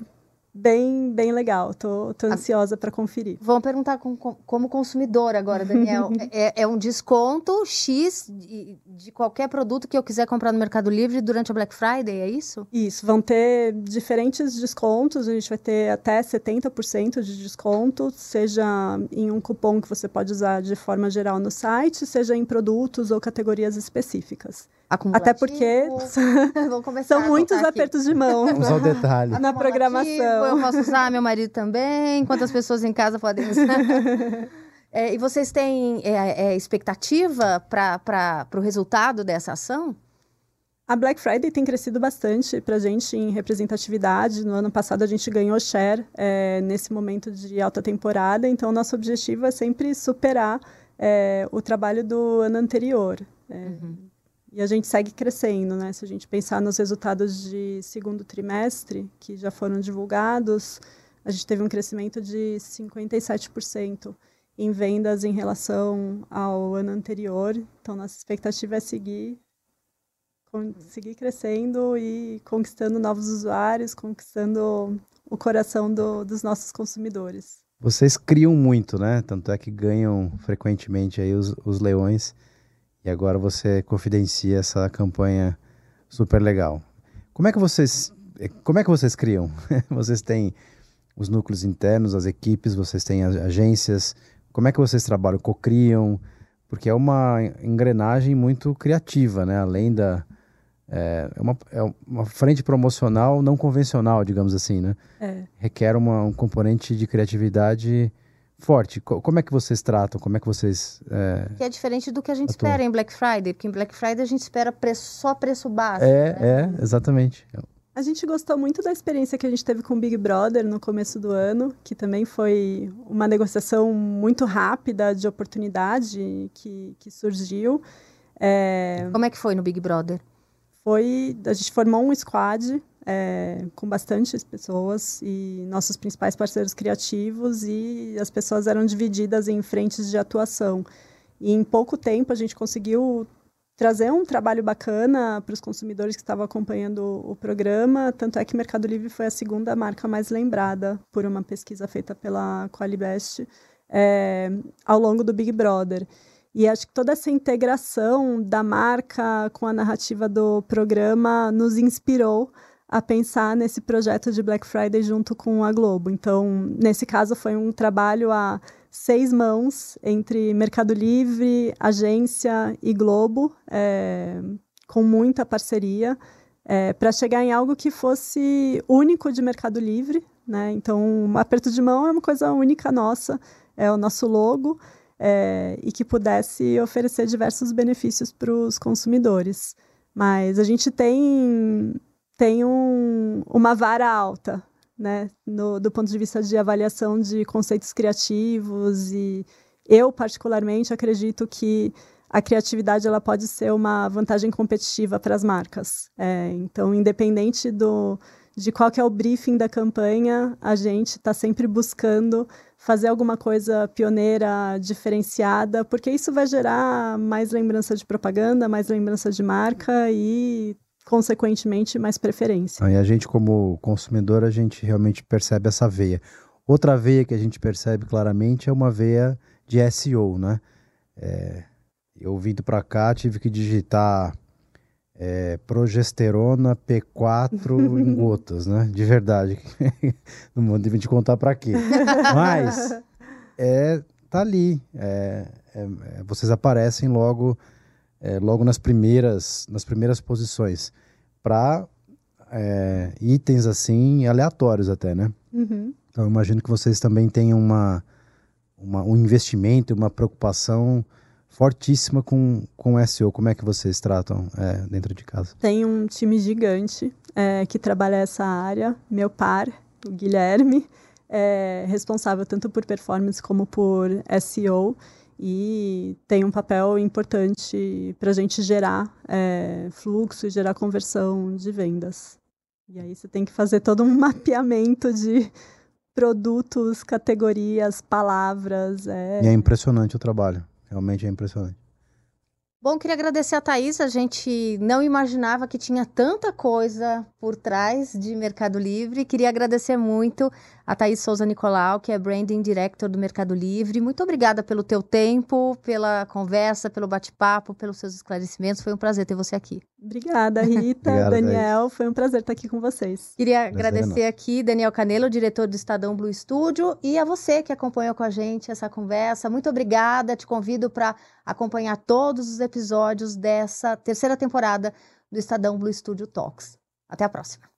[SPEAKER 2] bem, bem legal. Tô, tô ansiosa para conferir.
[SPEAKER 1] Vamos perguntar com, com, como consumidor agora, Daniel. é, é, um desconto X de, de, qualquer produto que eu quiser comprar no Mercado Livre durante a Black Friday, é isso?
[SPEAKER 2] Isso, vão ter diferentes descontos. A gente vai ter até 70% de desconto, seja em um cupom que você pode usar de forma geral no site, seja em produtos ou categorias específicas. Até porque são muitos apertos de mão.
[SPEAKER 3] Vamos ao detalhe.
[SPEAKER 2] Na programação.
[SPEAKER 1] Eu posso usar, meu marido também. Quantas pessoas em casa podem usar? É, e vocês têm é, é, expectativa para o resultado dessa ação?
[SPEAKER 2] A Black Friday tem crescido bastante para a gente em representatividade. No ano passado a gente ganhou share é, nesse momento de alta temporada, então nosso objetivo é sempre superar é, o trabalho do ano anterior. É, uhum. E a gente segue crescendo, né? Se a gente pensar nos resultados de segundo trimestre, que já foram divulgados, a gente teve um crescimento de 57% em vendas em relação ao ano anterior. Então, nossa expectativa é seguir, seguir crescendo e conquistando novos usuários, conquistando o coração do, dos nossos consumidores.
[SPEAKER 3] Vocês criam muito, né? Tanto é que ganham frequentemente aí os, os leões. E agora você confidencia essa campanha super legal. Como é que vocês, como é que vocês criam? vocês têm os núcleos internos, as equipes, vocês têm agências. Como é que vocês trabalham? Cocriam? Porque é uma engrenagem muito criativa, né? Além da é, é uma, é uma frente promocional não convencional, digamos assim, né? É. Requer uma, um componente de criatividade forte. Como é que vocês tratam? Como é que vocês. É...
[SPEAKER 1] Que é diferente do que a gente atuam? espera em Black Friday, porque em Black Friday a gente espera preço, só preço baixo.
[SPEAKER 3] É, né? é, exatamente.
[SPEAKER 2] A gente gostou muito da experiência que a gente teve com o Big Brother no começo do ano, que também foi uma negociação muito rápida de oportunidade que, que surgiu.
[SPEAKER 1] É... Como é que foi no Big Brother?
[SPEAKER 2] Foi. A gente formou um squad é, com bastantes pessoas e nossos principais parceiros criativos e as pessoas eram divididas em frentes de atuação. E em pouco tempo a gente conseguiu trazer um trabalho bacana para os consumidores que estavam acompanhando o programa, tanto é que Mercado Livre foi a segunda marca mais lembrada por uma pesquisa feita pela Qualibest é, ao longo do Big Brother. E acho que toda essa integração da marca com a narrativa do programa nos inspirou a pensar nesse projeto de Black Friday junto com a Globo. Então, nesse caso, foi um trabalho a seis mãos entre Mercado Livre, agência e Globo, é, com muita parceria, é, para chegar em algo que fosse único de Mercado Livre. Né? Então, um aperto de mão é uma coisa única nossa, é o nosso logo. É, e que pudesse oferecer diversos benefícios para os consumidores. Mas a gente tem tem um, uma vara alta, né, no, do ponto de vista de avaliação de conceitos criativos e eu particularmente acredito que a criatividade ela pode ser uma vantagem competitiva para as marcas. É, então, independente do, de qual que é o briefing da campanha, a gente está sempre buscando fazer alguma coisa pioneira, diferenciada, porque isso vai gerar mais lembrança de propaganda, mais lembrança de marca e consequentemente, mais preferência.
[SPEAKER 3] E a gente, como consumidor, a gente realmente percebe essa veia. Outra veia que a gente percebe claramente é uma veia de SEO, né? É, eu vindo para cá, tive que digitar é, progesterona P4 em gotas, né? De verdade. Não vou te contar para quê. Mas é, tá ali. É, é, é vocês aparecem logo é, logo nas primeiras, nas primeiras posições para é, itens assim aleatórios até, né? Uhum. Então imagino que vocês também tenham uma, uma, um investimento, uma preocupação fortíssima com, com SEO. Como é que vocês tratam é, dentro de casa?
[SPEAKER 2] Tem um time gigante é, que trabalha essa área. Meu par, o Guilherme, é responsável tanto por performance como por SEO e tem um papel importante para a gente gerar é, fluxo e gerar conversão de vendas. E aí você tem que fazer todo um mapeamento de produtos, categorias, palavras. É...
[SPEAKER 3] E é impressionante o trabalho, realmente é impressionante.
[SPEAKER 1] Bom, queria agradecer a Thaís. A gente não imaginava que tinha tanta coisa por trás de Mercado Livre. Queria agradecer muito a Thaís Souza Nicolau, que é Branding Director do Mercado Livre. Muito obrigada pelo teu tempo, pela conversa, pelo bate-papo, pelos seus esclarecimentos. Foi um prazer ter você aqui.
[SPEAKER 2] Obrigada, Rita, Obrigado, Daniel. Thaís. Foi um prazer estar aqui com vocês.
[SPEAKER 1] Queria prazer agradecer aqui Daniel Canelo, diretor do Estadão Blue Studio, e a você que acompanhou com a gente essa conversa. Muito obrigada. Te convido para acompanhar todos os episódios dessa terceira temporada do Estadão Blue Studio Talks. Até a próxima.